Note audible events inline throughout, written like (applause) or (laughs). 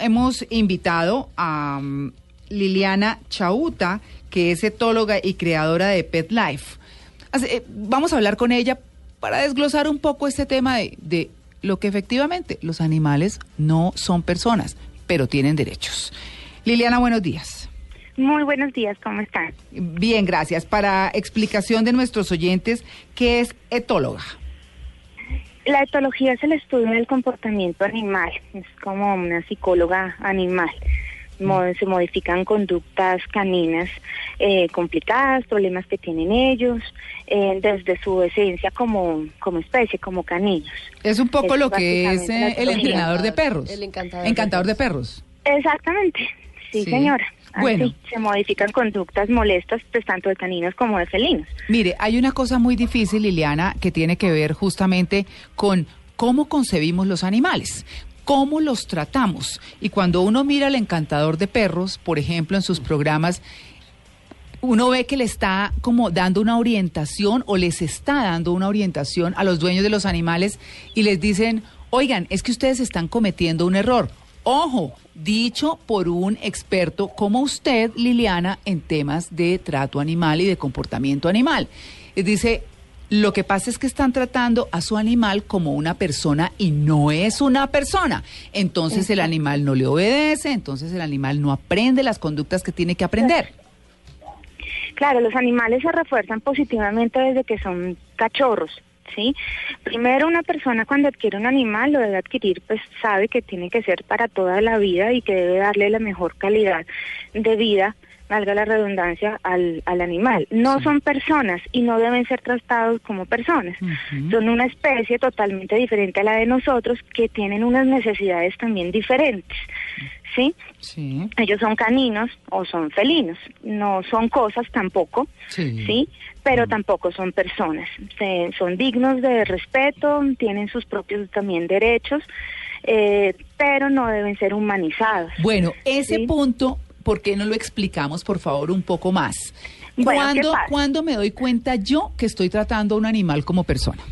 Hemos invitado a um, Liliana Chauta, que es etóloga y creadora de Pet Life. Eh, vamos a hablar con ella para desglosar un poco este tema de, de lo que efectivamente los animales no son personas, pero tienen derechos. Liliana, buenos días. Muy buenos días, ¿cómo están? Bien, gracias. Para explicación de nuestros oyentes, ¿qué es etóloga? La etología es el estudio del comportamiento animal, es como una psicóloga animal. Mo- Se modifican conductas caninas eh, complicadas, problemas que tienen ellos, eh, desde su esencia como, como especie, como caninos. Es un poco Es lo que es eh, el entrenador de perros. El encantador Encantador de de perros. Exactamente, sí, Sí. señora. Bueno. se modifican conductas molestas, pues tanto de caninos como de felinos. Mire, hay una cosa muy difícil, Liliana, que tiene que ver justamente con cómo concebimos los animales, cómo los tratamos. Y cuando uno mira al encantador de perros, por ejemplo, en sus programas, uno ve que le está como dando una orientación o les está dando una orientación a los dueños de los animales y les dicen, oigan, es que ustedes están cometiendo un error. Ojo, dicho por un experto como usted, Liliana, en temas de trato animal y de comportamiento animal. Y dice, lo que pasa es que están tratando a su animal como una persona y no es una persona. Entonces el animal no le obedece, entonces el animal no aprende las conductas que tiene que aprender. Claro, los animales se refuerzan positivamente desde que son cachorros, ¿sí? Primero, una persona cuando adquiere un animal lo debe adquirir, pues sabe que tiene que ser para toda la vida y que debe darle la mejor calidad de vida, valga la redundancia, al, al animal. No son personas y no deben ser tratados como personas. Son una especie totalmente diferente a la de nosotros que tienen unas necesidades también diferentes, ¿sí? Sí, Ellos son caninos o son felinos, no son cosas tampoco, sí. ¿sí? Pero tampoco son personas. Se- son dignos de respeto, tienen sus propios también derechos, eh, pero no deben ser humanizados. Bueno, ese Sí. punto, ¿por qué no lo explicamos, por favor, un poco más? Bueno, ¿qué ¿Cuándo? ¿Cuándo me doy cuenta yo que estoy tratando a un animal como persona?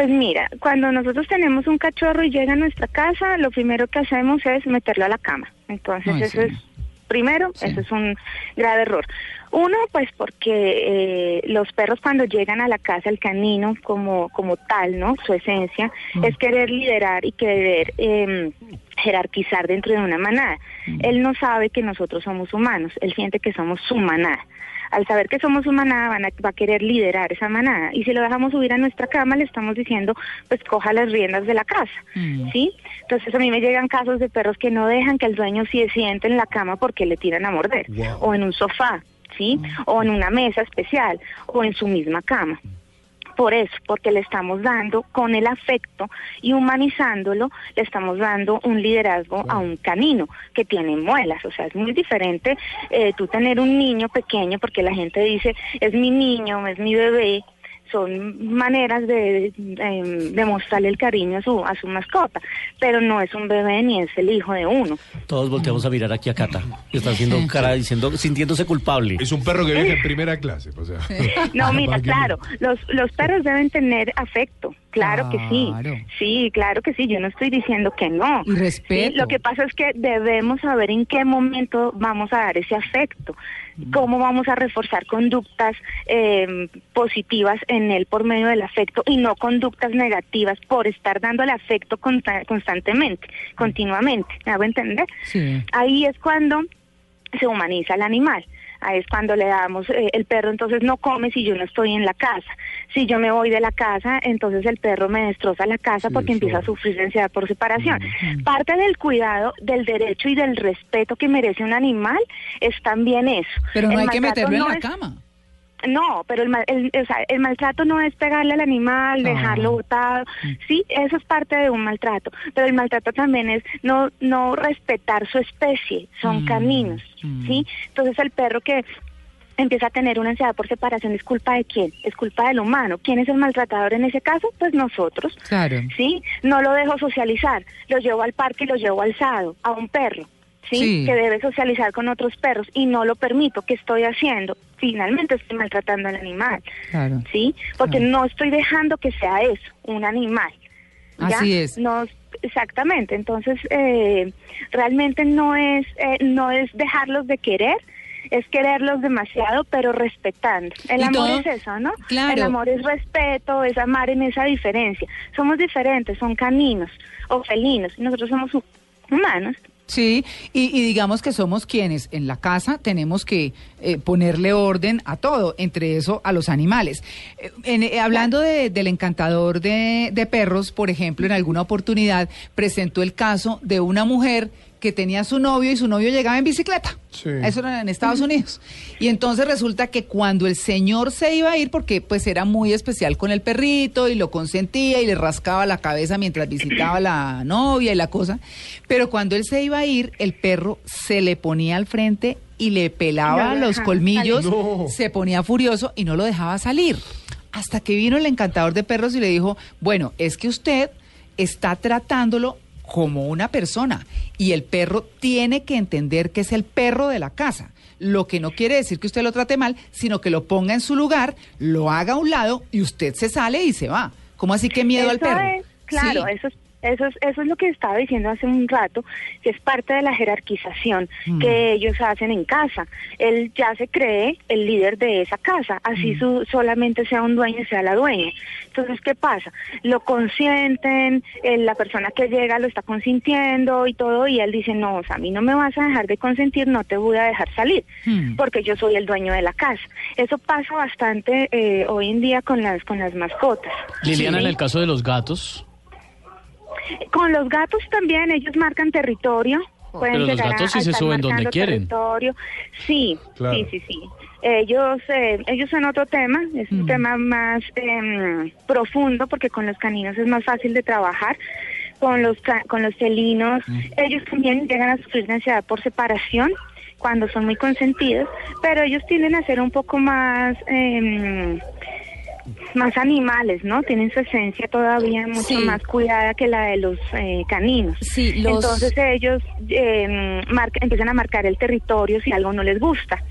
Pues mira, cuando nosotros tenemos un cachorro y llega a nuestra casa, lo primero que hacemos es meterlo a la cama. Entonces Ay, eso sí. es, primero, Sí. eso es un grave error. Uno, pues porque eh, los perros cuando llegan a la casa, el canino como, como tal, ¿no? Su esencia Mm. es querer liderar y querer eh, jerarquizar dentro de una manada. Mm. Él no sabe que nosotros somos humanos, él siente que somos su manada. Al saber que somos su manada, van a- va a querer liderar esa manada. Y si lo dejamos subir a nuestra cama, le estamos diciendo, pues coja las riendas de la casa. Mm. ¿Sí? Entonces a mí me llegan casos de perros que no dejan que el dueño se siente en la cama porque le tiran a morder. O en un sofá, O en una mesa especial. O en su misma cama. Por eso, porque le estamos dando con el afecto y humanizándolo, le estamos dando un liderazgo a un canino que tiene muelas. O sea, es muy diferente eh, tú tener un niño pequeño, porque la gente dice, es mi niño, es mi bebé. Son maneras de, de, de mostrarle el cariño a su, a su mascota, pero no es un bebé ni es el hijo de uno. Todos volteamos a mirar aquí a Cata. Y está haciendo cara diciendo, sintiéndose culpable. Es un perro que viaja en primera clase, o sea. (laughs) No, mira, claro, los, los perros deben tener afecto, claro que sí. Sí, claro que sí, yo no estoy diciendo que no. Respeto. Sí, lo que pasa es que debemos saber en qué momento vamos a dar ese afecto, cómo vamos a reforzar conductas eh, positivas en él por medio del afecto y no conductas negativas por estar dándole afecto consta- constantemente, continuamente. ¿Me hago entender? Sí. Ahí es cuando se humaniza el animal. Ahí es cuando le damos, eh, el perro entonces no come si yo no estoy en la casa. Si yo me voy de la casa, entonces el perro me destroza la casa Sí, porque empieza a sufrir ansiedad por separación. Parte del cuidado, del derecho y del respeto que merece un animal es también eso. Pero no El hay que meterlo en la es- cama. No, pero el, mal- el, o sea, el maltrato no es pegarle al animal, dejarlo botado. Sí, eso es parte de un maltrato. Pero el maltrato también es no no respetar su especie. Son Mm, caninos, mm. ¿sí? Entonces el perro que empieza a tener una ansiedad por separación es culpa de quién? Es culpa del humano. ¿Quién es el maltratador en ese caso? Pues nosotros. Claro. ¿sí? No lo dejo socializar, lo llevo al parque y lo llevo alzado, a un perro, ¿sí? Sí. Que debe socializar con otros perros y no lo permito. ¿Qué estoy haciendo? Finalmente estoy maltratando al animal, Claro. ¿sí? Porque Claro. no estoy dejando que sea eso, un animal. ¿ya? Así es. No, exactamente. Entonces, eh, realmente no es, eh, no es dejarlos de querer, es quererlos demasiado, pero respetando. El amor todo- es eso, ¿no? Claro. El amor es respeto, es amar en esa diferencia. Somos diferentes, son caninos o felinos, y nosotros somos hu- humanos. Sí, y, y digamos que somos quienes en la casa tenemos que eh, ponerle orden a todo, entre eso a los animales. Eh, eh, hablando de- del encantador de, de perros, por ejemplo, en alguna oportunidad presentó el caso de una mujer que tenía su novio y su novio llegaba en bicicleta. Sí. Eso era en Estados Unidos. Y entonces resulta que cuando el señor se iba a ir, porque pues era muy especial con el perrito y lo consentía y le rascaba la cabeza mientras visitaba la novia y la cosa, pero cuando él se iba a ir, el perro se le ponía al frente y le pelaba No los colmillos. No. se ponía furioso y no lo dejaba salir. Hasta que vino el encantador de perros y le dijo, bueno, es que usted está tratándolo como una persona y el perro tiene que entender que es el perro de la casa. Lo que no quiere decir que usted lo trate mal, sino que lo ponga en su lugar, lo haga a un lado y usted se sale y se va. ¿Cómo así que miedo al perro? es- claro, Sí. eso es eso es, eso es lo que estaba diciendo hace un rato, que es parte de la jerarquización Mm. que ellos hacen en casa. Él ya se cree el líder de esa casa, así Mm. su, solamente sea un dueño y sea la dueña. Entonces, ¿qué pasa? Lo consienten, eh, la persona que llega lo está consintiendo y todo, y él dice, no, o sea, a mí no me vas a dejar de consentir, no te voy a dejar salir, Mm. porque yo soy el dueño de la casa. Eso pasa bastante eh, hoy en día con las, con las mascotas. Liliana, Sí. en el caso de los gatos, Con los gatos también, ellos marcan territorio. Pueden Pero los llegar a- gatos sí a se estar suben donde marcando quieren. territorio. Sí, Claro. sí, sí, sí. Ellos, eh, ellos son otro tema, es un Mm. tema más em, profundo porque con los caninos es más fácil de trabajar. Con los ca- con los felinos, Mm. ellos también llegan a sufrir de ansiedad por separación cuando son muy consentidos, pero ellos tienden a ser un poco más em, más animales, ¿no? Tienen su esencia todavía mucho Sí. más cuidada que la de los eh, caninos. Sí, los- Entonces ellos eh, marca- empiezan a marcar el territorio si algo no les gusta,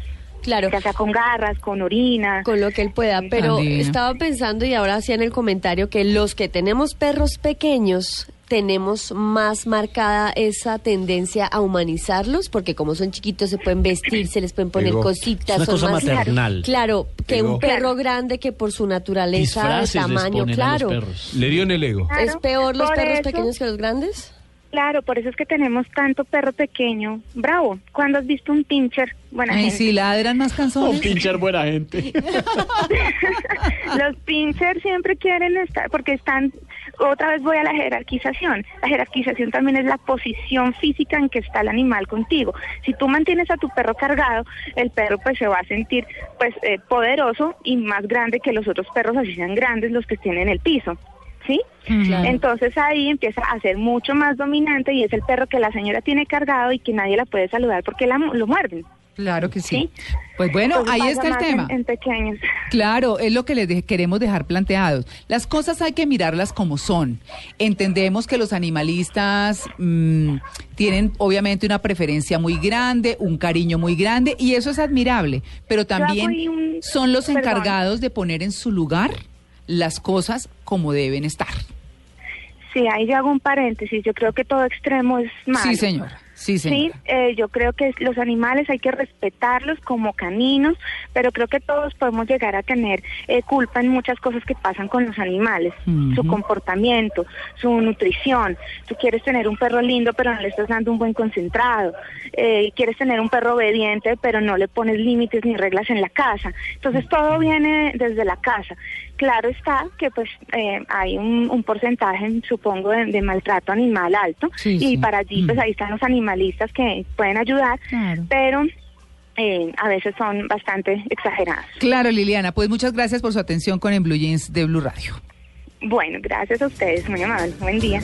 Claro. ya sea con garras, con orina. con lo que él pueda, pero estaba pensando y ahora hacía en el comentario que los que tenemos perros pequeños tenemos más marcada esa tendencia a humanizarlos, porque como son chiquitos se pueden vestir, se les pueden poner cositas, Es una son cosa más maternal. Claro, que un perro grande que por su naturaleza de les tamaño, claro. los perros. Le dio en el ego. Claro, ¿Es peor los perros eso- pequeños que los grandes? Claro, por eso es que tenemos tanto perro pequeño. Bravo. ¿Cuándo has visto un pincher? Buena Ay, gente. sí, ladran más canzones. Un pincher buena gente. (laughs) Los pinchers siempre quieren estar, porque están, otra vez voy a la jerarquización. La jerarquización también es la posición física en que está el animal contigo. Si tú mantienes a tu perro cargado, el perro pues se va a sentir pues eh, poderoso y más grande que los otros perros, así sean grandes los que estén en el piso. ¿Sí? Claro. Entonces ahí empieza a ser mucho más dominante y es el perro que la señora tiene cargado y que nadie la puede saludar porque la, lo muerden. Claro que sí. Sí. Pues bueno, Entonces ahí está el tema. En, en pequeños. (laughs) Claro, es lo que les de- queremos dejar planteados. Las cosas hay que mirarlas como son. Entendemos que los animalistas mm, tienen obviamente una preferencia muy grande, un cariño muy grande y eso es admirable, pero también un- son los perdón. encargados de poner en su lugar las cosas como deben estar. Sí, ahí yo hago un paréntesis. Yo creo que todo extremo es malo. Sí, señora. Sí, Sí, eh, yo creo que los animales hay que respetarlos como caninos, pero creo que todos podemos llegar a tener eh, culpa en muchas cosas que pasan con los animales, su comportamiento, su nutrición. Tú quieres tener un perro lindo, pero no le estás dando un buen concentrado. Eh, quieres tener un perro obediente, pero no le pones límites ni reglas en la casa. Entonces todo viene desde la casa. Claro está que pues eh, hay un, un porcentaje, supongo, de, de maltrato animal alto Sí, y sí. para allí pues Mm. ahí están los animalistas que pueden ayudar, Claro. pero eh, a veces son bastante exageradas. Claro, Liliana, pues muchas gracias por su atención con En Blue Jeans de Blue Radio. Bueno, gracias a ustedes, muy amable. Buen día.